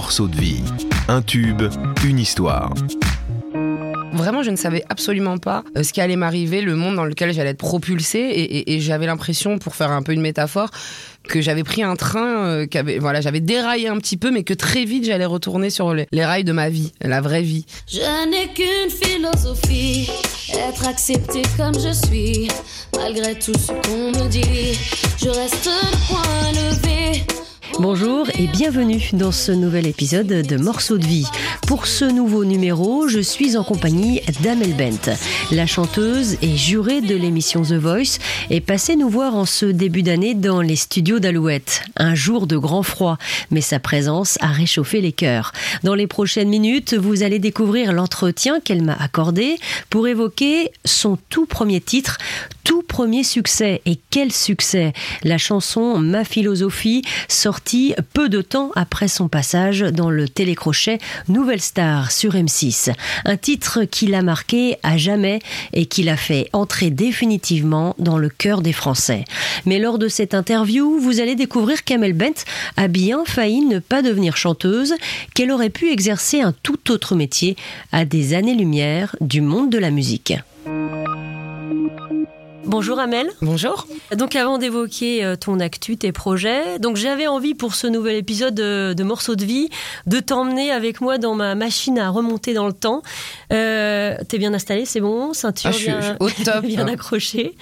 morceau de vie. Un tube, une histoire. Vraiment, je ne savais absolument pas euh, ce qui allait m'arriver, le monde dans lequel j'allais être propulsée. Et, et j'avais l'impression, pour faire un peu une métaphore, que j'avais pris un train, euh, qu'avait, voilà, j'avais déraillé un petit peu, mais que très vite j'allais retourner sur les, les rails de ma vie, la vraie vie. Je n'ai qu'une philosophie, être accepté comme je suis, malgré tout ce qu'on me dit. Je reste le point levé. Bonjour et bienvenue dans ce nouvel épisode de Morceaux de vie. Pour ce nouveau numéro, je suis en compagnie d'Amel Bent. La chanteuse et jurée de l'émission The Voice est passée nous voir en ce début d'année dans les studios d'Alouette. Un jour de grand froid, mais sa présence a réchauffé les cœurs. Dans les prochaines minutes, vous allez découvrir l'entretien qu'elle m'a accordé pour évoquer son tout premier titre, tout premier succès. Et quel succès? La chanson Ma philosophie, sortie peu de temps après son passage dans le télécrochet Nouvelle Star sur M6. Un titre qui l'a marqué à jamais et qui l'a fait entrer définitivement dans le cœur des Français. Mais lors de cette interview, vous allez découvrir qu'Amel Bent a bien failli ne pas devenir chanteuse, qu'elle aurait pu exercer un tout autre métier à des années-lumière du monde de la musique. Bonjour Amel. Bonjour. Donc avant d'évoquer euh, ton actu, tes projets, donc j'avais envie pour ce nouvel épisode de, Morceaux de vie de t'emmener avec moi dans ma machine à remonter dans le temps. Euh, T'es bien installé, c'est bon, ceinture ah, bien, au top. bien accrochée.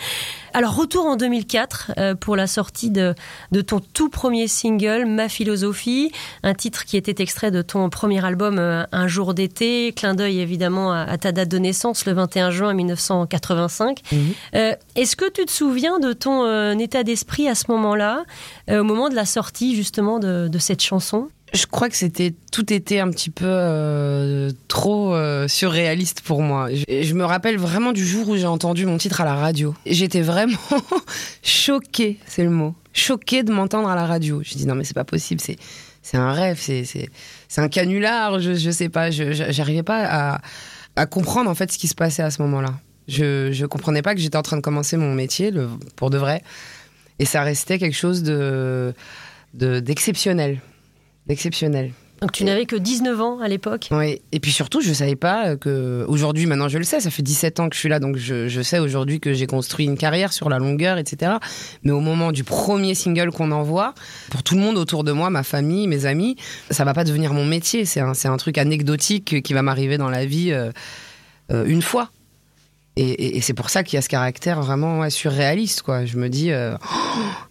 Alors, retour en 2004 euh, pour la sortie de, de, ton tout premier single, Ma philosophie, un titre qui était extrait de ton premier album euh, Un jour d'été, clin d'œil évidemment à, ta date de naissance, le 21 juin 1985. Mhm. Euh, est-ce que tu te souviens de ton état d'esprit à ce moment-là, au moment de la sortie justement de, de cette chanson? Je crois que c'était tout était un petit peu euh, trop euh, surréaliste pour moi. Je, me rappelle vraiment du jour où j'ai entendu mon titre à la radio. J'étais vraiment choquée, c'est le mot, choquée de m'entendre à la radio. Je dis non mais c'est pas possible, c'est c'est un rêve, c'est c'est un canular. Je je sais pas, je j'arrivais pas à à comprendre en fait ce qui se passait à ce moment-là. Je je comprenais pas que j'étais en train de commencer mon métier pour de vrai, et ça restait quelque chose de d'exceptionnel exceptionnel. Donc tu n'avais que 19 ans à l'époque? Oui, et puis surtout, je ne savais pas que. Aujourd'hui, maintenant je le sais, ça fait 17 ans que je suis là, donc je, sais aujourd'hui que j'ai construit une carrière sur la longueur, etc. Mais au moment du premier single qu'on envoie, pour tout le monde autour de moi, ma famille, mes amis, ça va pas devenir mon métier. C'est un, un, truc anecdotique qui va m'arriver dans la vie euh, euh, une fois. Et, c'est pour ça qu'il y a ce caractère vraiment surréaliste, quoi. Je me dis, euh,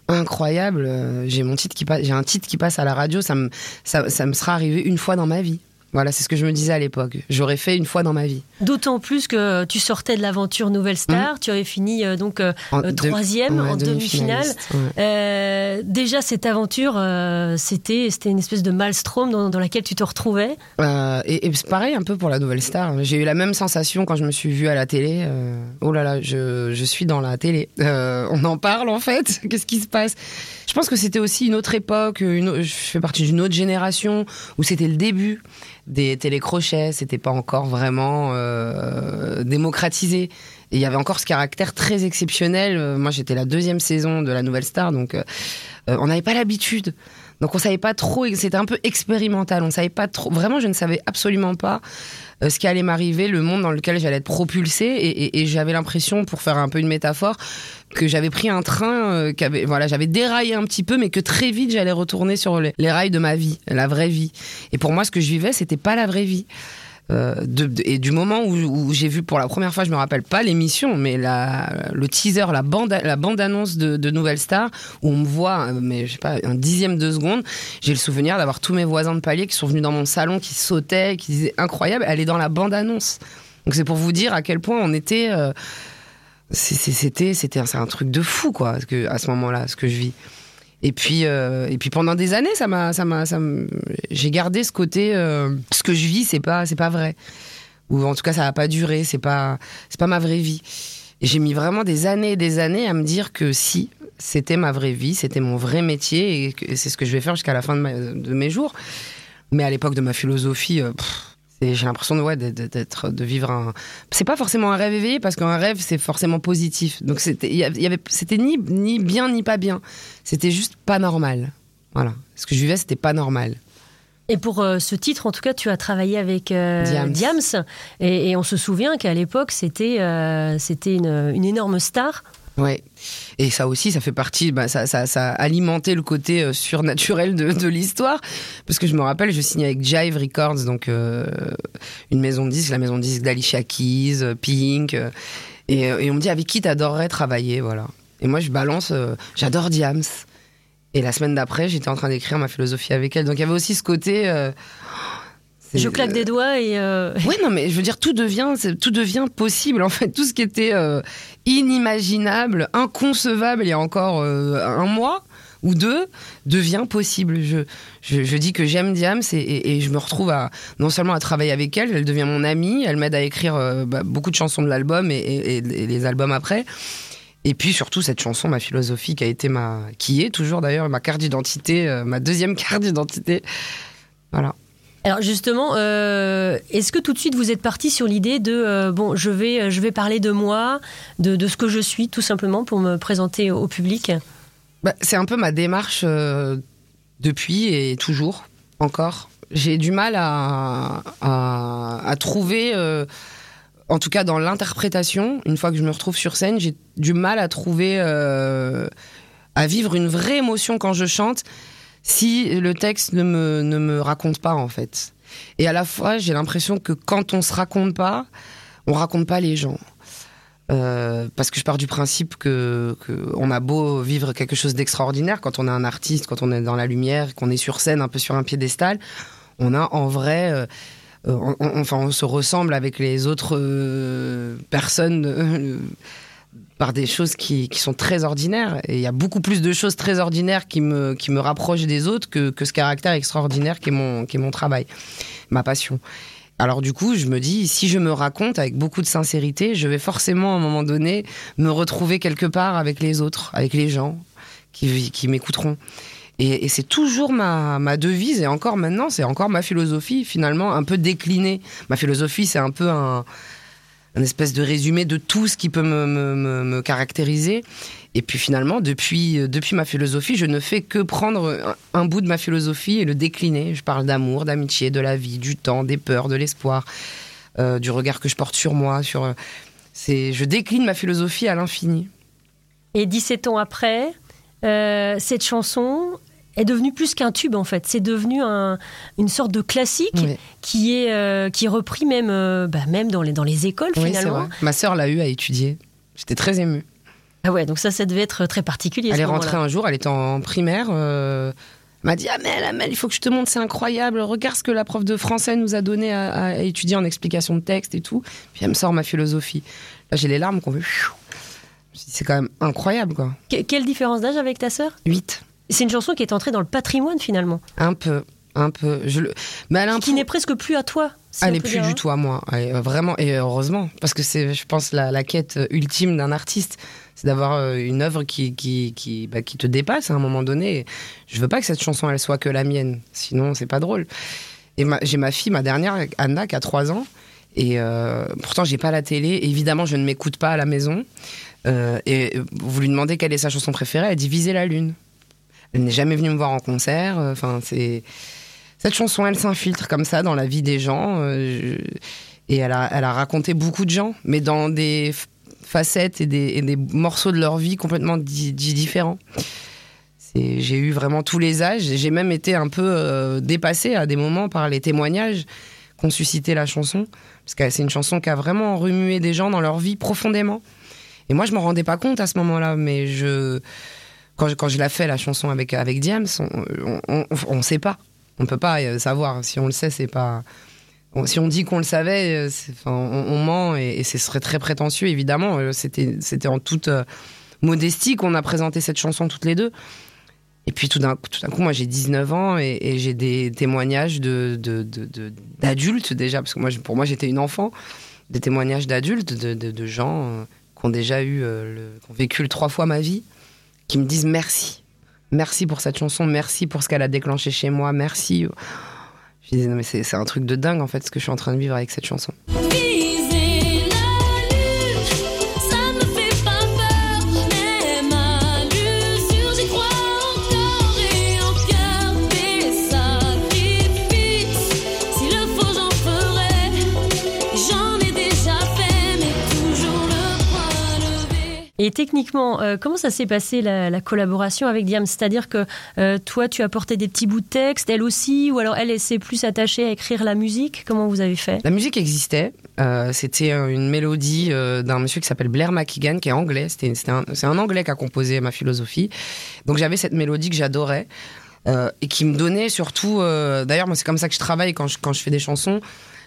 incroyable, euh, j'ai mon titre qui passe, j'ai un titre qui passe à la radio, ça me, ça, ça me sera arrivé une fois dans ma vie. Voilà, c'est ce que je me disais à l'époque. J'aurais fait une fois dans ma vie. D'autant plus que tu sortais de l'aventure Nouvelle Star, mmh. tu avais fini euh, donc euh, euh, troisième en demi-finale. déjà cette aventure, c'était c'était une espèce de maelstrom dans, dans laquelle tu te retrouvais. et, c'est pareil un peu pour la Nouvelle Star. J'ai eu la même sensation quand je me suis vue à la télé. oh là là, je, je suis dans la télé. on en parle en fait. Qu'est-ce qui se passe? Je pense que c'était aussi une autre époque. Une, je fais partie d'une autre génération où c'était le début des télécrochets, c'était pas encore vraiment euh, démocratisé. Et il y avait encore ce caractère très exceptionnel. Euh, moi, j'étais la deuxième saison de la Nouvelle Star, donc euh, on n'avait pas l'habitude. Donc on savait pas trop, c'était un peu expérimental. On savait pas trop. Vraiment, je ne savais absolument pas euh, ce qui allait m'arriver, le monde dans lequel j'allais être propulsée. Et, j'avais l'impression, pour faire un peu une métaphore, que j'avais pris un train, euh, voilà, j'avais déraillé un petit peu, mais que très vite j'allais retourner sur les, les, rails de ma vie, la vraie vie. Et pour moi, ce que je vivais, c'était pas la vraie vie. Euh, et du moment où, j'ai vu pour la première fois, je me rappelle pas l'émission, mais le teaser, la bande, la bande annonce de, Nouvelle Star, où on me voit, euh, mais je sais pas, un dixième de seconde, j'ai le souvenir d'avoir tous mes voisins de palier qui sont venus dans mon salon, qui sautaient, qui disaient incroyable, elle est dans la bande annonce. Donc c'est pour vous dire à quel point on était. Euh, c'était, c'était, c'est un truc de fou quoi, à ce moment-là, ce que je vis. Et puis, euh, et puis pendant des années, ça m'a, ça m'a, ça j'ai gardé ce côté, euh, ce que je vis, c'est pas, c'est pas vrai. Ou en tout cas, ça va pas durer. C'est pas, c'est pas ma vraie vie. Et j'ai mis vraiment des années et des années à me dire que si, c'était ma vraie vie, c'était mon vrai métier et c'est ce que je vais faire jusqu'à la fin de, de, mes jours. Mais à l'époque de ma philosophie, euh, j'ai l'impression de, ouais, d'être, de vivre un. C'est pas forcément un rêve éveillé parce qu'un rêve c'est forcément positif. Donc c'était, y avait, c'était ni, ni bien ni pas bien. C'était juste pas normal. Voilà. Ce que je vivais, c'était pas normal. Et pour euh, ce titre, en tout cas, tu as travaillé avec euh, Diams. Diams. Et, et on se souvient qu'à l'époque, c'était euh, c'était une, une énorme star. Ouais. Et ça aussi, ça fait partie, bah, ça, ça, ça a alimenté le côté euh, surnaturel de, de l'histoire. Parce que je me rappelle, je signais avec Jive Records, donc euh, une maison de disques, la maison de disques d'Alicia Keys, euh, Pink. euh, et, et on me dit, avec qui t'adorerais travailler, voilà. Et moi, je balance, j'adore Diams. Et la semaine d'après, j'étais en train d'écrire ma philosophie avec elle. Donc il y avait aussi ce côté. Je claque des doigts et. euh, Ouais, non, mais je veux dire, tout devient, tout devient possible. En fait, tout ce qui était euh, inimaginable, inconcevable il y a encore euh, un mois ou deux devient possible. Je, je, je dis que j'aime Diams et, et- et je me retrouve à non seulement à travailler avec elle, elle devient mon amie, elle m'aide à écrire euh, bah, beaucoup de chansons de l'album et, et- les albums après. Et puis surtout cette chanson, ma philosophie, qui a été ma, qui est toujours d'ailleurs ma carte d'identité, ma deuxième carte d'identité. Voilà. Alors justement, euh, est-ce que tout de suite vous êtes parti sur l'idée de euh, bon, je vais je vais parler de moi, de, de ce que je suis, tout simplement pour me présenter au public? Bah, c'est un peu ma démarche euh, depuis et toujours, encore. J'ai du mal à, à, à trouver, euh, en tout cas dans l'interprétation, une fois que je me retrouve sur scène, j'ai du mal à trouver, euh, à vivre une vraie émotion quand je chante si le texte ne me, ne me raconte pas, en fait. Et à la fois, j'ai l'impression que quand on se raconte pas, on raconte pas les gens. Euh, parce que je pars du principe que, que on a beau vivre quelque chose d'extraordinaire quand on est un artiste, quand on est dans la lumière, qu'on est sur scène, un peu sur un piédestal, on a en vrai, euh, euh, on- on- enfin, on se ressemble avec les autres euh, personnes euh, par des choses qui, qui sont très ordinaires. Et il y a beaucoup plus de choses très ordinaires qui me, qui me rapprochent des autres que, que ce caractère extraordinaire qui est mon, qui est mon travail, ma passion. Alors du coup, je me dis, si je me raconte avec beaucoup de sincérité, je vais forcément à un moment donné me retrouver quelque part avec les autres, avec les gens qui, qui m'écouteront. Et, et c'est toujours ma, ma devise, et encore maintenant, c'est encore ma philosophie, finalement, un peu déclinée. Ma philosophie, c'est un peu un, un espèce de résumé de tout ce qui peut me, me, me- caractériser. Et puis finalement, depuis, euh, depuis ma philosophie, je ne fais que prendre un, bout de ma philosophie et le décliner. Je parle d'amour, d'amitié, de la vie, du temps, des peurs, de l'espoir, euh, du regard que je porte sur moi. Sur, euh, c'est, je décline ma philosophie à l'infini. Et 17 ans après, cette chanson est devenue plus qu'un tube en fait. C'est devenu un- une sorte de classique Oui. qui est euh, qui est repris même euh, bah, même dans les dans les écoles Oui, finalement. vrai. Ma sœur l'a eu à étudier. J'étais très émue. Ah ouais, donc ça, ça devait être très particulier. Elle est rentrée un jour, elle était en primaire. euh, elle m'a dit Amel, Amel, il faut que je te montre, c'est incroyable. Regarde ce que la prof de français nous a donné à, à étudier en explication de texte et tout. Puis elle me sort ma philosophie. Là, j'ai les larmes qu'on veut. C'est quand même incroyable, quoi. Que- quelle différence d'âge avec ta sœur? 8. C'est une chanson qui est entrée dans le patrimoine finalement, Un peu, un peu. Je le... Mais elle qui n'est presque plus à toi. si Elle on est peut plus dire, du hein. tout à moi, est, euh, vraiment, et heureusement, parce que c'est, je pense, la, la quête ultime d'un artiste, c'est d'avoir euh, une œuvre qui, qui, qui, bah, qui te dépasse à un moment donné. Je veux pas que cette chanson, elle soit que la mienne, sinon c'est pas drôle. Et j'ai ma fille, ma dernière, Anna, qui a 3 ans, et euh, pourtant j'ai pas la télé, évidemment je ne m'écoute pas à la maison, Euh, et vous lui demandez quelle est sa chanson préférée, elle dit Viser la lune. Elle n'est jamais venue me voir en concert, euh, enfin c'est cette chanson, elle s'infiltre comme ça dans la vie des gens. euh, et elle a, elle a raconté beaucoup de gens, mais dans des facettes et des, des morceaux de leur vie complètement di- di- différents. J'ai eu vraiment tous les âges. J'ai même été un peu euh, dépassée à des moments par les témoignages qu'ont suscité la chanson. Parce que c'est une chanson qui a vraiment remué des gens dans leur vie profondément. Et moi, je m'en rendais pas compte à ce moment-là, mais je, quand je, quand je la fais, la chanson avec, avec Diams, on, on sait pas. On peut pas euh, savoir. Si on le sait, c'est pas. Si on dit qu'on le savait, euh, on, ment et, et ce serait très prétentieux, évidemment. Euh, C'était, c'était en toute modestie qu'on a présenté cette chanson toutes les deux. Et puis tout d'un, coup, moi j'ai 19 ans et, j'ai des témoignages de, de- de- de- d'adultes déjà, parce que moi, pour moi j'étais une enfant, des témoignages d'adultes, de, gens qui ont déjà eu, qui ont vécu trois fois ma vie, qui me disent merci. Merci pour cette chanson, merci pour ce qu'elle a déclenché chez moi, merci. Je disais, non mais c'est, c'est un truc de dingue en fait ce que je suis en train de vivre avec cette chanson. Et techniquement, euh, comment ça s'est passé la, la collaboration avec Diam? C'est-à-dire que euh, toi, tu apportais des petits bouts de texte, elle aussi, ou alors elle, s'est plus attachée à écrire la musique? Comment vous avez fait? La musique existait. Euh, c'était une mélodie d'un monsieur qui s'appelle Blair McKeegan, qui est anglais. C'est un anglais qui a composé ma philosophie. Donc j'avais cette mélodie que j'adorais et qui me donnait surtout. d'ailleurs, moi, c'est comme ça que je travaille quand je, quand je fais des chansons.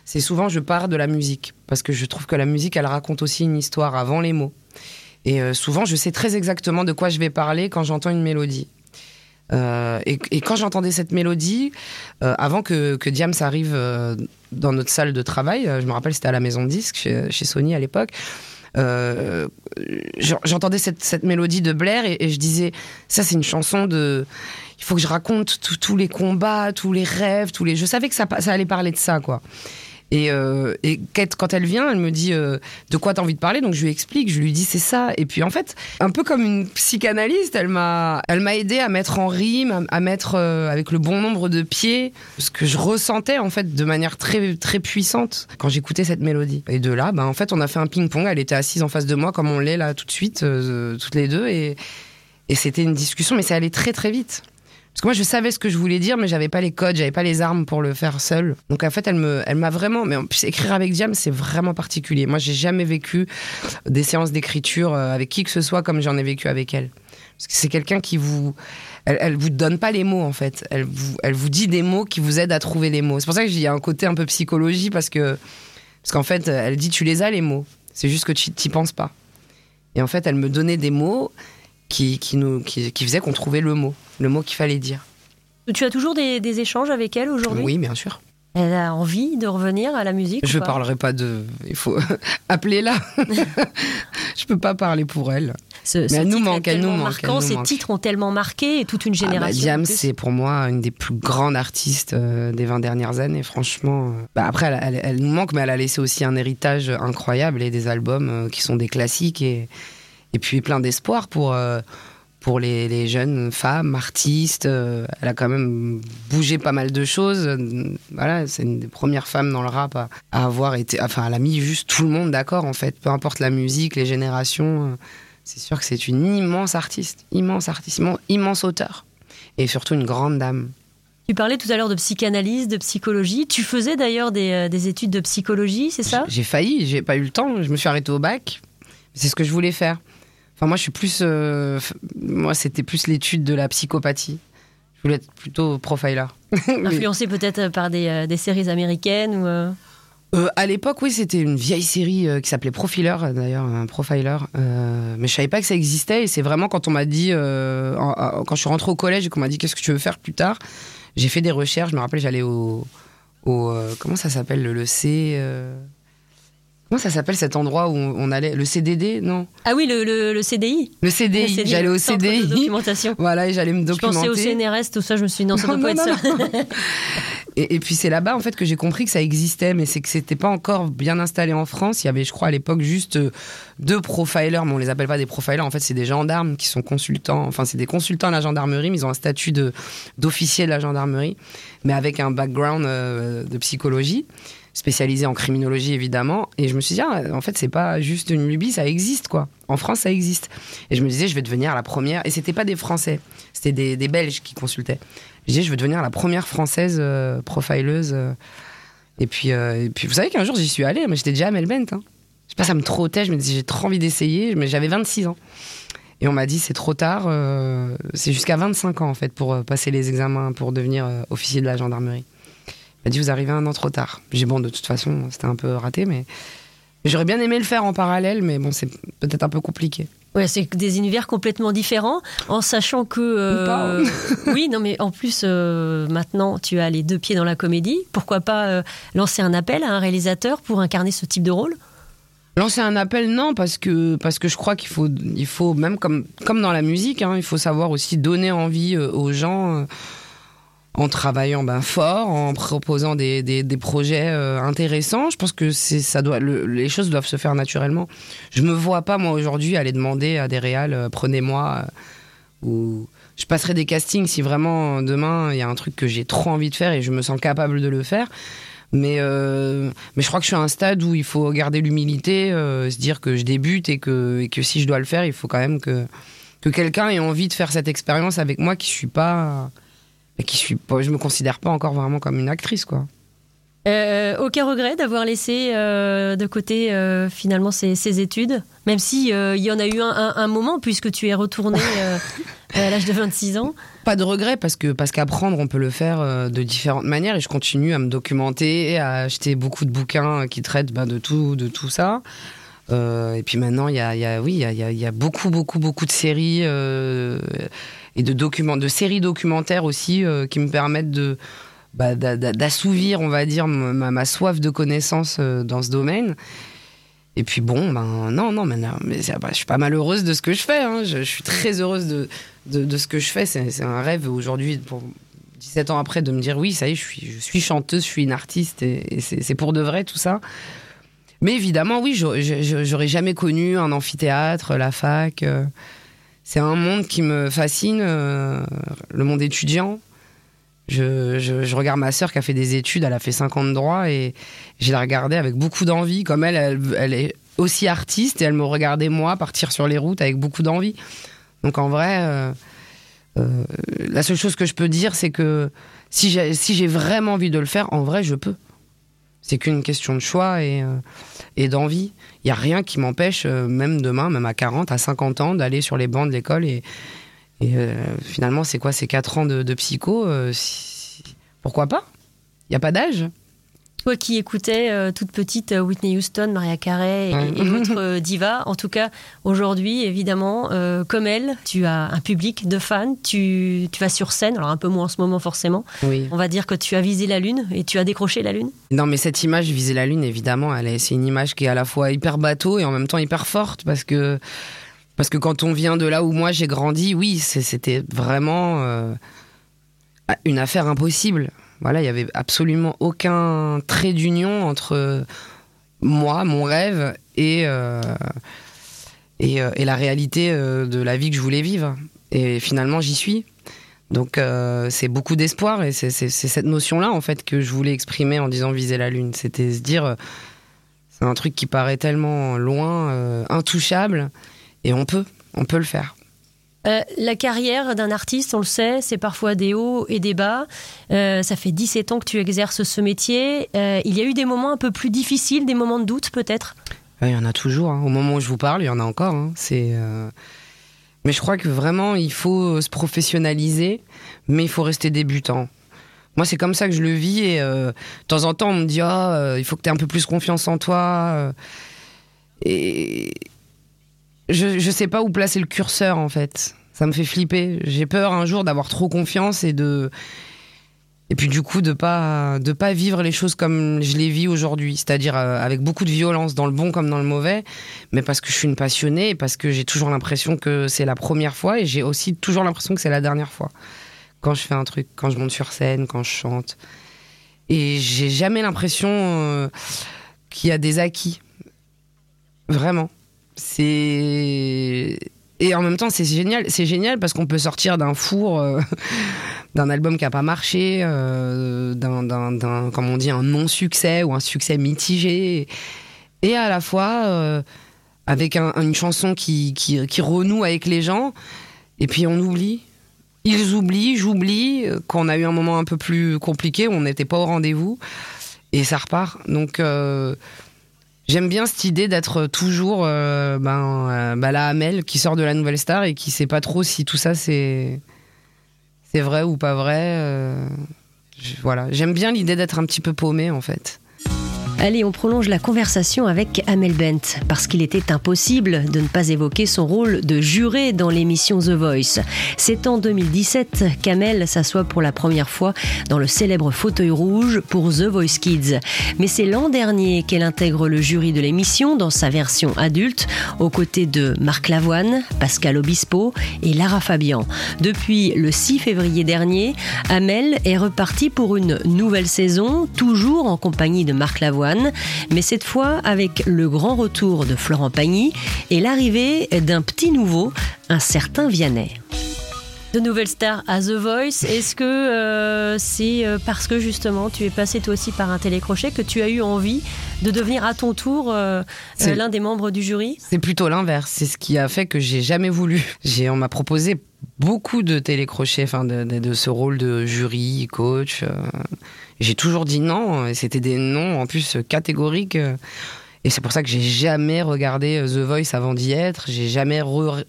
C'est souvent je pars de la musique parce que je trouve que la musique, elle raconte aussi une histoire avant les mots. Et euh, souvent, je sais très exactement de quoi je vais parler quand j'entends une mélodie. Euh, et, quand j'entendais cette mélodie, euh, avant que, que Diams arrive dans notre salle de travail, je me rappelle c'était à la maison de disque chez, Sony à l'époque, j'en- j'entendais cette, cette mélodie de Blair et, je disais ça c'est une chanson de il faut que je raconte tous- les combats tous les rêves tous les je savais que ça, ça allait parler de ça quoi et, euh, quand elle vient, elle me dit euh, de quoi t'as envie de parler, donc je lui explique, je lui dis c'est ça. Et puis en fait, un peu comme une psychanalyste, elle m'a, elle m'a aidé à mettre en rime, à, mettre euh, avec le bon nombre de pieds ce que je ressentais en fait de manière très très puissante quand j'écoutais cette mélodie. Et de là, ben en fait, on a fait un ping-pong. Elle était assise en face de moi comme on l'est là tout de suite, toutes les deux, et et c'était une discussion, mais c'est allé très très vite. Parce que moi, je savais ce que je voulais dire, mais j'avais pas les codes, j'avais pas les armes pour le faire seul. Donc en fait, elle me, elle m'a vraiment. Mais en plus, écrire avec Diam, c'est vraiment particulier. Moi, j'ai jamais vécu des séances d'écriture euh, avec qui que ce soit comme j'en ai vécu avec elle. Parce que c'est quelqu'un qui vous, elle, elle vous donne pas les mots en fait. Elle vous, elle vous dit des mots qui vous aident à trouver les mots. C'est pour ça que y a un côté un peu psychologie parce que, parce qu'en fait, elle dit tu les as les mots. C'est juste que tu t'y penses pas. Et en fait, elle me donnait des mots qui, qui nous, qui, qui faisaient qu'on trouvait le mot, le mot qu'il fallait dire. Tu as toujours des, des échanges avec elle aujourd'hui? Oui, bien sûr. Elle a envie de revenir à la musique Je pas? parlerai pas de. Il faut appeler là. je peux pas parler pour elle. Ce, ce elle nous manque, elle nous manque, marquant, elle nous ces manque. titres ont tellement marqué et toute une Ah bah, génération. Diam, c'est pour moi une des plus grandes artistes euh, des 20 dernières années, franchement. euh. Bah, après, elle, elle- elle nous manque, mais elle a laissé aussi un héritage incroyable et des albums euh, qui sont des classiques et, et puis plein d'espoir pour, euh, pour les, les jeunes femmes, artistes. euh, elle a quand même bougé pas mal de choses. Voilà, c'est une des premières femmes dans le rap à, à avoir été. Enfin, elle a mis juste tout le monde d'accord, en fait. Peu importe la musique, les générations. euh, c'est sûr que c'est une immense artiste, immense artiste, immense, immense auteur. Et surtout une grande dame. Tu parlais tout à l'heure de psychanalyse, de psychologie. Tu faisais d'ailleurs des, des études de psychologie, c'est ça? J'ai j'ai failli, j'ai pas eu le temps. Je me suis arrêtée au bac. C'est ce que je voulais faire. Enfin, moi, je suis plus. euh, moi, c'était plus l'étude de la psychopathie. Je voulais être plutôt profiler. Mais, Influencé peut-être par des, euh, des séries américaines ou euh, euh, à l'époque, oui, c'était une vieille série euh, qui s'appelait Profiler, euh, d'ailleurs, un profiler. Euh, mais je savais pas que ça existait. Et c'est vraiment quand on m'a dit, euh, en- en- quand je suis rentrée au collège et qu'on m'a dit qu'est-ce que tu veux faire plus tard, j'ai fait des recherches. Je me rappelle, j'allais au, au euh, comment ça s'appelle le, le C. Comment ça s'appelle cet endroit où on, allait? Le CDD Non? Ah oui, le, le, le CDI. Le CDI. CDI, J'allais au de CDI. documentation. Voilà, et j'allais me Je documenter. pensais au CNRS, tout ça, je me suis dit non, ça doit pas non, être ça. Et, et puis c'est là-bas en fait que j'ai compris que ça existait, mais c'est que c'était pas encore bien installé en France. Il y avait, je crois, à l'époque juste euh, deux profilers, mais on les appelle pas des profilers. En fait, c'est des gendarmes qui sont consultants. Enfin, c'est des consultants à la gendarmerie, mais ils ont un statut de d'officier de la gendarmerie, mais avec un background euh, de psychologie spécialisé en criminologie évidemment. Et je me suis dit, ah, en fait, c'est pas juste une lubie, ça existe quoi. En France, ça existe. Et je me disais, je vais devenir la première. Et c'était pas des Français, c'était des, des Belges qui consultaient. Je disais, je veux devenir la première française euh, profileuse. euh. Et puis, euh, et puis, vous savez qu'un jour, j'y suis allée, mais j'étais déjà à Melbent. Hein. Je sais pas, ça me trottait, je me disais, j'ai trop envie d'essayer, mais j'avais 26 ans. Et on m'a dit, c'est trop tard, c'est jusqu'à 25 ans, en fait, pour passer les examens, pour devenir officier de la gendarmerie. M'a dit, vous arrivez un an trop tard. J'ai dit, bon, de toute façon, c'était un peu raté, mais j'aurais bien aimé le faire en parallèle, mais bon, c'est peut-être un peu compliqué. Ouais, c'est des univers complètement différents, en sachant que. euh, pas, hein. oui, non, mais en plus, euh, maintenant, tu as les deux pieds dans la comédie. Pourquoi pas euh, lancer un appel à un réalisateur pour incarner ce type de rôle? Lancer un appel, non, parce que, parce que je crois qu'il faut, il faut même comme, comme dans la musique, hein, il faut savoir aussi donner envie euh, aux gens en travaillant ben, fort, en proposant des, des, projets euh, intéressants. Je pense que ça doit, le- les choses doivent se faire naturellement. Je me vois pas, moi, aujourd'hui, aller demander à des réals, euh, prenez-moi, euh, ou je passerai des castings si vraiment demain il y a un truc que j'ai trop envie de faire et je me sens capable de le faire. Mais, mais je crois que je suis à un stade où il faut garder l'humilité, se dire que je débute et que, que si je dois le faire, il faut quand même que, que quelqu'un ait envie de faire cette expérience avec moi qui suis pas. Qui suis pas je me considère pas encore vraiment comme une actrice, quoi. Euh, aucun regret d'avoir laissé euh, de côté euh, finalement ces, études, même si il y en a eu un, moment puisque tu es retourné à l'âge de 26 ans. Pas de regret parce que parce qu'apprendre on peut le faire de différentes manières et je continue à me documenter, à acheter beaucoup de bouquins qui traitent ben, de tout de tout ça. Et puis maintenant il y a, oui il y a, beaucoup beaucoup beaucoup de séries et de documents de séries documentaires aussi qui me permettent de bah, d'assouvir, on va dire, ma, soif de connaissances euh, dans ce domaine. Et puis bon, ben non, non, mais, mais bah, je suis pas malheureuse de ce que je fais. Hein. Je, suis très heureuse de, de, ce que je fais. C'est un rêve aujourd'hui, pour 17 ans après, de me dire oui, ça y est, je suis chanteuse, je suis une artiste, et, c'est pour de vrai tout ça. Mais évidemment, oui, j'aurais jamais connu un amphithéâtre, la fac. Euh. c'est un monde qui me fascine, euh, le monde étudiant. Je, regarde ma sœur qui a fait des études, elle a fait 5 ans de droit et j'ai la regardée avec beaucoup d'envie. Comme elle, elle, est aussi artiste et elle me regardait moi partir sur les routes avec beaucoup d'envie. Donc en vrai, euh, la seule chose que je peux dire, c'est que si j'ai vraiment envie de le faire, en vrai, je peux. C'est qu'une question de choix et, euh, d'envie. Il n'y a rien qui m'empêche, même demain, même à 40, à 50 ans, d'aller sur les bancs de l'école et, euh, finalement, c'est quoi ces 4 ans de, psycho euh, Pourquoi pas? Il n'y a pas d'âge toi qui écoutais euh, toute petite Whitney Houston, Maria Carey et, d'autres divas, en tout cas aujourd'hui évidemment, comme elle, tu as un public de fans, tu, tu, vas sur scène, alors un peu moins en ce moment forcément. Oui. On va dire que tu as visé la lune et tu as décroché la lune. Non mais cette image viser la lune évidemment, c'est une image qui est à la fois hyper bateau et en même temps hyper forte parce que parce que quand on vient de là où moi j'ai grandi, oui, c'était vraiment euh, une affaire impossible. Voilà, il y avait absolument aucun trait d'union entre moi, mon rêve et euh, euh, et, la réalité de la vie que je voulais vivre. Et finalement, j'y suis. Donc c'est beaucoup d'espoir et c'est cette notion-là en fait que je voulais exprimer en disant viser la lune. C'était se dire c'est un truc qui paraît tellement loin, intouchable et on peut, on peut le faire. Euh, la carrière d'un artiste, on le sait, c'est parfois des hauts et des bas. Euh, ça fait 17 ans que tu exerces ce métier. Euh, il y a eu des moments un peu plus difficiles, des moments de doute peut-être? Il y en a toujours. Hein. Au moment où je vous parle, il y en a encore. Hein. C'est, Mais je crois que vraiment, il faut se professionnaliser, mais il faut rester débutant. Moi, c'est comme ça que je le vis. Et de temps en temps, on me dit ah, il faut que tu aies un peu plus confiance en toi. Et je, je sais pas où placer le curseur en fait. Ça me fait flipper. J'ai peur un jour d'avoir trop confiance et de et puis du coup de pas de pas vivre les choses comme je les vis aujourd'hui, c'est-à-dire euh, avec beaucoup de violence dans le bon comme dans le mauvais, mais parce que je suis une passionnée et parce que j'ai toujours l'impression que c'est la première fois et j'ai aussi toujours l'impression que c'est la dernière fois quand je fais un truc, quand je monte sur scène, quand je chante. Et j'ai jamais l'impression euh, qu'il y a des acquis. Vraiment. C'est et en même temps, c'est génial. C'est génial parce qu'on peut sortir d'un four, euh, d'un album qui a pas marché, euh, d'un, comme on dit, un non-succès ou un succès mitigé, et à la fois euh, avec une chanson qui, qui, renoue avec les gens. Et puis on oublie. Ils oublient, j'oublie qu'on a eu un moment un peu plus compliqué, où on n'était pas au rendez-vous, et ça repart. Donc J'aime bien cette idée d'être toujours euh, ben, euh, ben, la Hamel qui sort de la nouvelle star et qui sait pas trop si tout ça c'est c'est vrai ou pas vrai. Euh, voilà, j'aime bien l'idée d'être un petit peu paumé en fait. Allez, on prolonge la conversation avec Amel Bent, parce qu'il était impossible de ne pas évoquer son rôle de juré dans l'émission The Voice. C'est en 2017 qu'Amel s'assoit pour la première fois dans le célèbre fauteuil rouge pour The Voice Kids. Mais c'est l'an dernier qu'elle intègre le jury de l'émission dans sa version adulte, aux côtés de Marc Lavoine, Pascal Obispo et Lara Fabian. Depuis le 6 février dernier, Amel est repartie pour une nouvelle saison, toujours en compagnie de Marc Lavoine mais cette fois avec le grand retour de Florent Pagny et l'arrivée d'un petit nouveau, un certain Vianney. de nouvelles stars à The Voice. Est-ce que euh, c'est euh, parce que justement tu es passé toi aussi par un télécrochet que tu as eu envie de devenir à ton tour euh, l'un des membres du jury? C'est plutôt l'inverse. C'est ce qui a fait que j'ai jamais voulu. J'ai, on m'a proposé beaucoup de télécrochets, enfin de, de- de ce rôle de jury, coach. euh. J'ai toujours dit non. Et c'était des noms en plus catégoriques. euh. Et c'est pour ça que j'ai jamais regardé euh, The Voice avant d'y être. J'ai jamais re-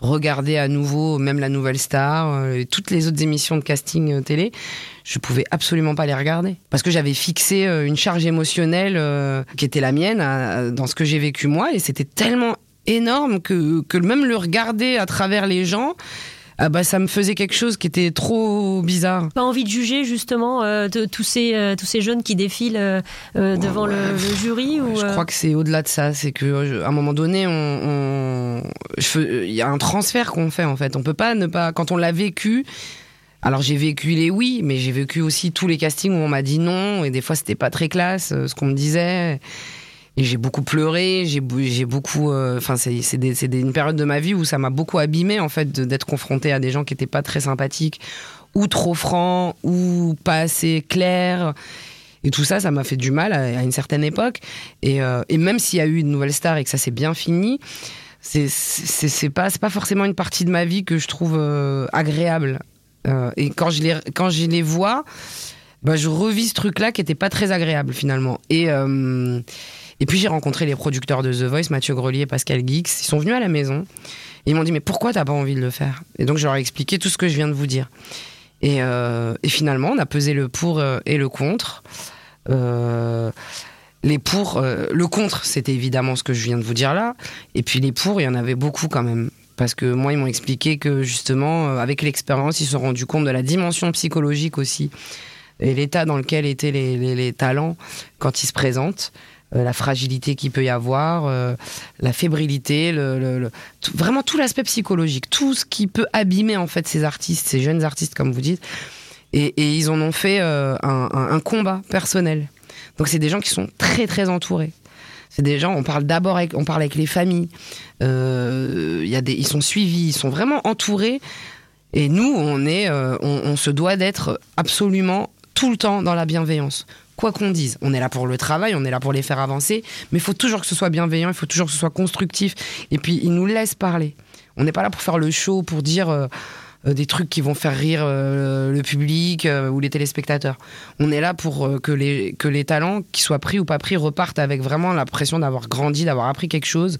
regardé à nouveau même la Nouvelle Star euh, et toutes les autres émissions de casting télé. Je pouvais absolument pas les regarder parce que j'avais fixé une charge émotionnelle qui était la mienne dans ce que j'ai vécu moi et c'était tellement énorme que même le regarder à travers les gens, ah bah ça me faisait quelque chose qui était trop bizarre. Pas envie de juger justement euh, de- tous ces euh, tous ces jeunes qui défilent euh, devant le, le jury ou Je crois que c'est au-delà de ça, c'est que à un moment donné, on, on- je fais- il y a un transfert qu'on fait en fait. On peut pas ne pas quand on l'a vécu. Alors j'ai vécu les oui, mais j'ai vécu aussi tous les castings où on m'a dit non et des fois c'était pas très classe ce qu'on me disait. J'ai beaucoup pleuré, j'ai beaucoup, euh, enfin c'est une période de ma vie où ça m'a beaucoup abîmé en fait d'être confronté à des gens qui étaient pas très sympathiques ou trop francs ou pas assez clairs. Et tout ça, ça m'a fait du mal à, une certaine époque. Et, euh, et même s'il y a eu une nouvelle star et que ça s'est bien fini, c'est pas pas forcément une partie de ma vie que je trouve euh, agréable. Et quand je les quand je les vois, bah, je revis ce truc-là qui était pas très agréable finalement. Et et puis j'ai rencontré les producteurs de The Voice, Mathieu Grelier, Pascal Guix. Ils sont venus à la maison. Et ils m'ont dit mais pourquoi t'as pas envie de le faire? Et donc je leur ai expliqué tout ce que je viens de vous dire. Et, euh, et finalement, on a pesé le pour euh, et le contre. Euh, les pour, le contre, c'était évidemment ce que je viens de vous dire là. Et puis les pour, il y en avait beaucoup quand même. Parce que moi, ils m'ont expliqué que justement, avec l'expérience, ils se sont rendus compte de la dimension psychologique aussi. Et l'état dans lequel étaient les talents quand ils se présentent. Euh, la fragilité qu'il peut y avoir, euh, la fébrilité, le, vraiment tout l'aspect psychologique, tout ce qui peut abîmer en fait ces artistes, ces jeunes artistes comme vous dites. Et, ils en ont fait euh, un, combat personnel. Donc c'est des gens qui sont très très entourés. C'est des gens, on parle d'abord avec, on parle avec les familles. Il y a des, ils sont suivis, ils sont vraiment entourés. Et nous, on est, on se doit d'être absolument tout le temps dans la bienveillance. Quoi qu'on dise, on est là pour le travail, on est là pour les faire avancer, mais il faut toujours que ce soit bienveillant, il faut toujours que ce soit constructif. Et puis, ils nous laissent parler. On n'est pas là pour faire le show, pour dire euh, euh, des trucs qui vont faire rire euh, le public ou les téléspectateurs. On est là pour que, les, que les talents, qu'ils soient pris ou pas pris, repartent avec vraiment l'impression d'avoir grandi, d'avoir appris quelque chose.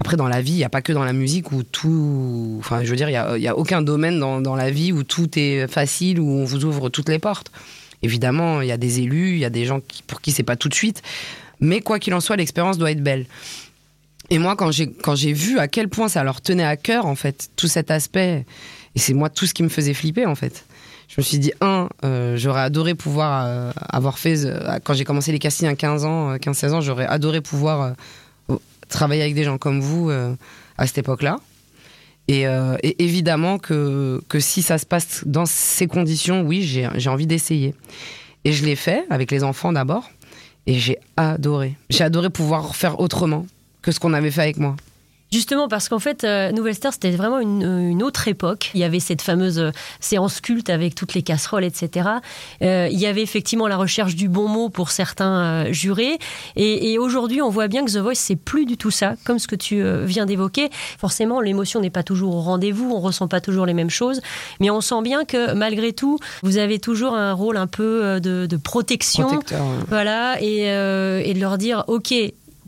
Après, dans la vie, il n'y a pas que dans la musique où tout. Enfin, je veux dire, il n'y a, a aucun domaine dans, dans la vie où tout est facile, où on vous ouvre toutes les portes. Évidemment, il y a des élus, il y a des gens qui, pour qui c'est pas tout de suite. Mais quoi qu'il en soit, l'expérience doit être belle. Et moi, quand j'ai vu à quel point ça leur tenait à cœur, en fait, tout cet aspect, et c'est moi tout ce qui me faisait flipper, en fait. Je me suis dit, un, euh, j'aurais adoré pouvoir euh, avoir fait, euh, quand j'ai commencé les castings à 15 ans, euh, 15-16 ans, j'aurais adoré pouvoir travailler avec des gens comme vous à cette époque-là. Et, euh, et évidemment que, que si ça se passe dans ces conditions, oui, j'ai j'ai envie d'essayer. Et je l'ai fait avec les enfants d'abord, et j'ai adoré. J'ai adoré pouvoir faire autrement que ce qu'on avait fait avec moi. Justement, parce qu'en fait, euh, Nouvelle Star, c'était vraiment une, une autre époque. Il y avait cette fameuse euh, séance culte avec toutes les casseroles, etc. Euh, il y avait effectivement la recherche du bon mot pour certains euh, jurés. Et, et aujourd'hui, on voit bien que The Voice, c'est plus du tout ça, comme ce que tu euh, viens d'évoquer. Forcément, l'émotion n'est pas toujours au rendez-vous, on ressent pas toujours les mêmes choses. Mais on sent bien que malgré tout, vous avez toujours un rôle un peu euh, de, de protection. Protecteur. ouais. Voilà, et, euh, et de leur dire, ok,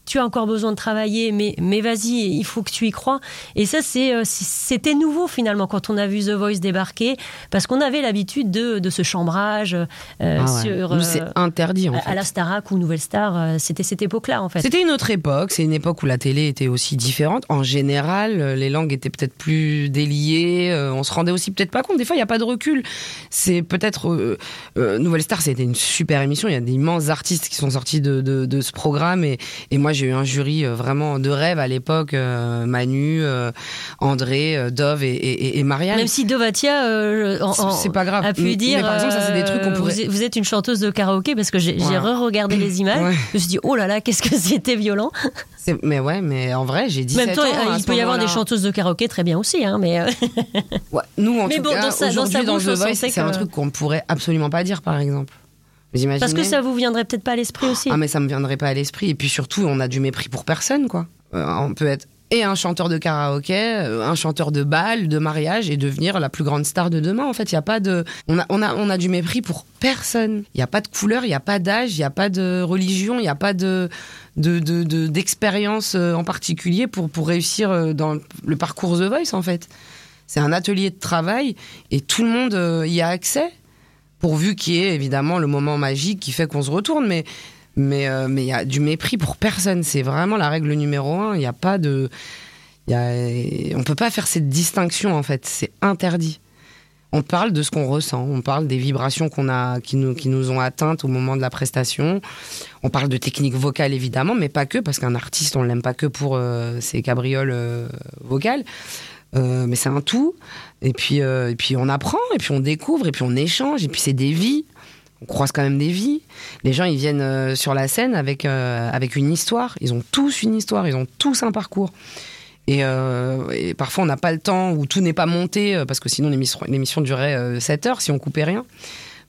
tu as encore besoin de travailler, mais, mais vas-y, il faut que tu y crois. Et ça, c'est, euh, c'était nouveau finalement quand on a vu The Voice débarquer, parce qu'on avait l'habitude de, de ce chambrage euh, Ah ouais. sur, Nous, c'est euh, interdit en à, fait. à la Starac ou Nouvelle Star. c'était cette époque-là en fait. C'était une autre époque, c'est une époque où la télé était aussi différente. En général, les langues étaient peut-être plus déliées, on se rendait aussi peut-être pas compte. Des fois, il n'y a pas de recul. C'est peut-être. euh, Nouvelle Star, c'était une super émission. Il y a d'immenses artistes qui sont sortis de, de, de ce programme et, et moi, j'ai eu un jury euh, vraiment de rêve à l'époque, euh, Manu, euh, André, Dove et, et, et Marianne. Même si Dovatia c'est pas grave. a pu Mais- dire. mais par exemple, ça, c'est des trucs qu'on pourrait- Vous êtes- une chanteuse de karaoké parce que j'ai Voilà. re-regardé les images. Ouais. Je me suis dit, oh là là, qu'est-ce que c'était violent. Mais ouais, mais en vrai, j'ai 17 même temps, ans. il peut y avoir des chanteuses de karaoké très bien aussi, hein, mais. Ouais, nous, en Mais tout bon, cas, dans sa- dans The Voice, c'est un truc qu'on pourrait absolument pas dire, par exemple. Vous imaginez Parce que ça vous viendrait peut-être pas à l'esprit aussi. Ah, mais ça me viendrait pas à l'esprit. Et puis surtout, on a du mépris pour personne, quoi. Euh, on peut être et un chanteur de karaoké, euh, un chanteur de bal, de mariage, et devenir la plus grande star de demain. En fait, il y a pas de, on a, on a, on a du mépris pour personne. Il y a pas de couleur, il y a pas d'âge, il y a pas de religion, il y a pas de, de, de- de- d'expérience euh, en particulier pour pour réussir dans le parcours The Voice, en fait. C'est un atelier de travail et tout le monde y a accès pourvu qu'il y ait évidemment le moment magique qui fait qu'on se retourne, mais mais euh, mais il y a du mépris pour personne. C'est vraiment la règle numéro un. Il n'y a pas de, on peut pas faire cette distinction en fait. C'est interdit. On parle de ce qu'on ressent, on parle des vibrations qu'on a, qui nous, qui nous ont atteintes au moment de la prestation. On parle de technique vocale évidemment, mais pas que, parce qu'un artiste, on l'aime pas que pour euh, ses cabrioles euh, vocales. Euh, mais c'est un tout. Et puis, euh, et puis on apprend, et puis on découvre, et puis on échange, et puis c'est des vies. On croise quand même des vies. Les gens, ils viennent euh, sur la scène avec, avec une histoire. Ils ont tous une histoire, ils ont tous un parcours. Et, et parfois, on n'a pas le temps, ou tout n'est pas monté, parce que sinon, l'émission durait euh, 7 heures si on coupait rien.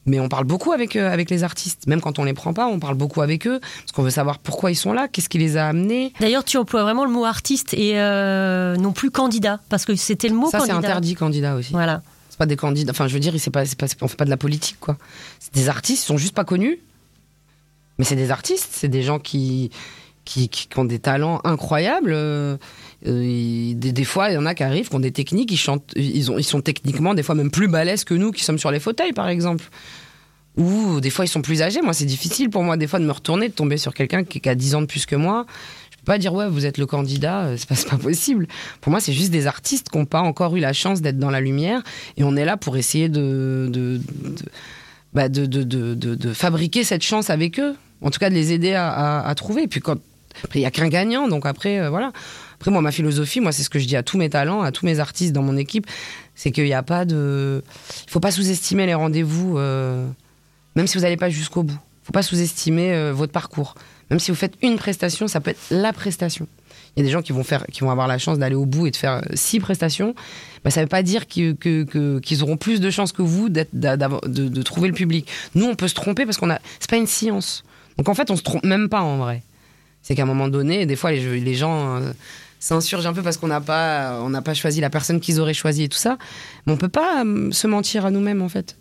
Mais on parle beaucoup avec, euh, avec les artistes. Même quand on les prend pas, on parle beaucoup avec eux, parce qu'on veut savoir pourquoi ils sont là, qu'est-ce qui les a amenés. D'ailleurs, tu emploies vraiment le mot artiste et euh, non plus candidat, parce que c'était le mot Ça, c'est candidat. interdit, candidat aussi. Voilà. C'est pas des candidats. Enfin, je veux dire, c'est pas, c'est pas, on fait pas de la politique, quoi. C'est des artistes, ils sont juste pas connus. Mais c'est des artistes, c'est des gens qui, qui, ont des talents incroyables. Euh, euh, des, fois, il y en a qui arrivent, qui ont des techniques, ils chantent, ils, ont, ils sont techniquement des fois même plus balèzes que nous qui sommes sur les fauteuils, par exemple. Ou des fois, ils sont plus âgés. Moi, c'est difficile pour moi, des fois, de me retourner, de tomber sur quelqu'un qui, qui a 10 ans de plus que moi. Je peux pas dire, ouais, vous êtes le candidat, euh, c'est pas, pas possible. Pour moi, c'est juste des artistes qui n'ont pas encore eu la chance d'être dans la lumière. Et on est là pour essayer de, bah, fabriquer cette chance avec eux. En tout cas, de les aider à, trouver. Puis, quand, après, il n'y a qu'un gagnant. Donc, après, euh, voilà. Après, moi, ma philosophie, moi, c'est ce que je dis à tous mes talents, à tous mes artistes dans mon équipe. C'est qu'il n'y a pas de. Il faut pas sous-estimer les rendez-vous, euh, même si vous n'allez pas jusqu'au bout. Il faut pas sous-estimer euh, votre parcours. Même si vous faites une prestation, ça peut être la prestation. Il y a des gens qui vont, faire, qui vont avoir la chance d'aller au bout et de faire six prestations. Bah, ça ne veut pas dire qu'ils que, que- qu'ils auront plus de chances que vous d'a- d'avoir- de, de trouver le public. Nous, on peut se tromper parce qu'on a. C'est pas une science. Donc en fait, on se trompe même pas en vrai. C'est qu'à un moment donné, des fois, les, gens euh, s'insurgent un peu parce qu'on n'a pas, pas choisi la personne qu'ils auraient choisie et tout ça. Mais on peut pas euh, se mentir à nous-mêmes en fait.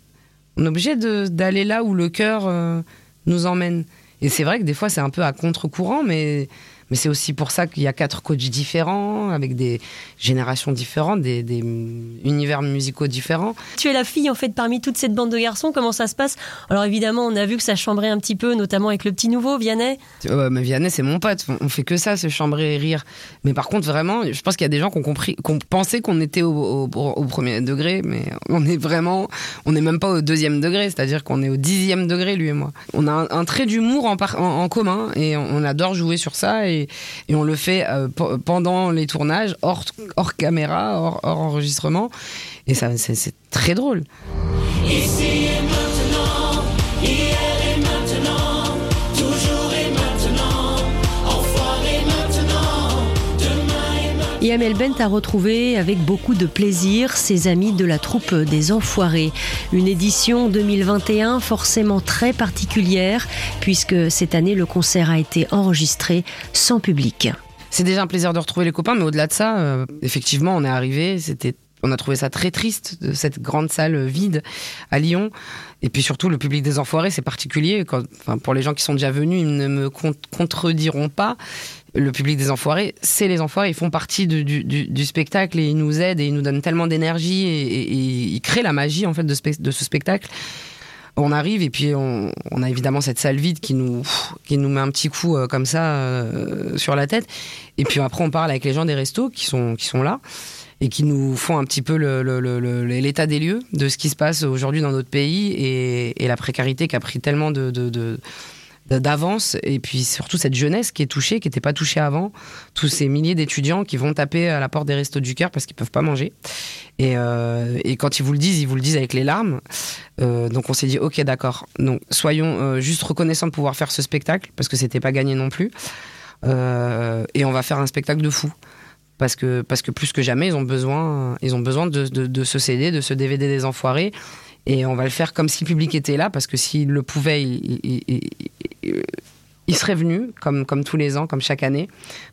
On est obligé d'aller là où le cœur euh, nous emmène. Et c'est vrai que des fois, c'est un peu à contre-courant, mais, mais c'est aussi pour ça qu'il y a quatre coachs différents, avec des générations différentes, des, des univers musicaux différents. Tu es la fille en fait parmi toute cette bande de garçons. Comment ça se passe? Alors évidemment, on a vu que ça chambrait un petit peu, notamment avec le petit nouveau Vianney. Euh, mais Vianney, c'est mon pote. On- fait que ça, se chambrer et rire. Mais par contre, vraiment, je pense qu'il y a des gens qui ont compris, qui ont pensé qu'on était au, au- au premier degré, mais on est vraiment, on n'est même pas au deuxième degré, c'est-à-dire qu'on est au dixième degré, lui et moi. On a un, un trait d'humour en, par- en- en commun et on, on adore jouer sur ça et, et on le fait euh, pe- pendant les tournages, hors, caméra, hors, enregistrement. Et ça, c'est très drôle. Amel Bent a retrouvé avec beaucoup de plaisir ses amis de la troupe des Enfoirés. Une édition 2021 forcément très particulière puisque cette année le concert a été enregistré sans public. C'est déjà un plaisir de retrouver les copains, mais au-delà de ça, euh, effectivement, on est arrivé, c'était, on a trouvé ça très triste cette grande salle vide à Lyon. Et puis surtout, le public des Enfoirés, c'est particulier. Quand, enfin, pour les gens qui sont déjà venus, ils ne me con- contrediront pas. Le public des Enfoirés, c'est les Enfoirés. Ils font partie du, spectacle et ils nous aident et ils nous donnent tellement d'énergie et, ils créent la magie en fait de, ce, spectacle. On arrive et puis on, a évidemment cette salle vide qui nous, qui nous met un petit coup euh, comme ça euh, sur la tête. Et puis après, on parle avec les gens des restos qui sont, qui sont là et qui nous font un petit peu l'état des lieux de ce qui se passe aujourd'hui dans notre pays et, la précarité qui a pris tellement de, d'avance et puis surtout cette jeunesse qui est touchée, qui n'était pas touchée avant, tous ces milliers d'étudiants qui vont taper à la porte des restos du cœur parce qu'ils peuvent pas manger. Et, euh, et, quand ils vous le disent, ils vous le disent avec les larmes. Euh, donc on s'est dit ok d'accord, donc soyons euh, juste reconnaissants de pouvoir faire ce spectacle parce que c'était pas gagné non plus. Et on va faire un spectacle de fou parce que parce que plus que jamais ils ont besoin ils ont besoin de, de, de ce CD, de ce DVD des enfoirés et on va le faire comme si le public était là, parce que s'il le pouvait, il, serait venu, comme, comme tous les ans, comme chaque année,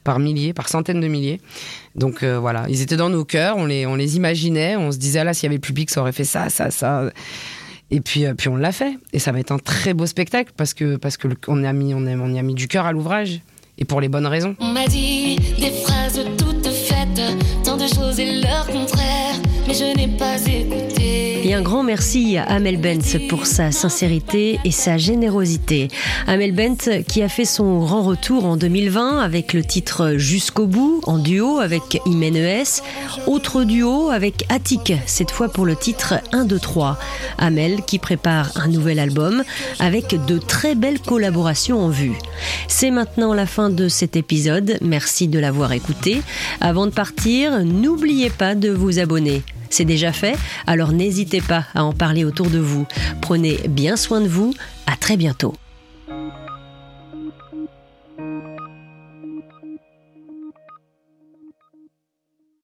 par milliers, par centaines de milliers. Donc euh, voilà, ils étaient dans nos cœurs, on les, on les imaginait, on se disait, ah là, s'il y avait public, ça aurait fait ça, ça, ça. Et puis, euh, puis on l'a fait. Et ça va être un très beau spectacle, parce que parce que on, on, y a mis du cœur à l'ouvrage, et pour les bonnes raisons. On m'a dit des phrases toutes faites, tant de choses et contraire, mais je n'ai pas écouté. Un grand merci à Amel Bent pour sa sincérité et sa générosité. Amel Bent qui a fait son grand retour en 2020 avec le titre Jusqu'au bout, en duo avec Imenes. Autre duo avec Attic, cette fois pour le titre 1, 2, 3. Amel qui prépare un nouvel album avec de très belles collaborations en vue. C'est maintenant la fin de cet épisode. Merci de l'avoir écouté. Avant de partir, n'oubliez pas de vous abonner. C'est déjà fait, alors n'hésitez pas à en parler autour de vous. Prenez bien soin de vous, à très bientôt.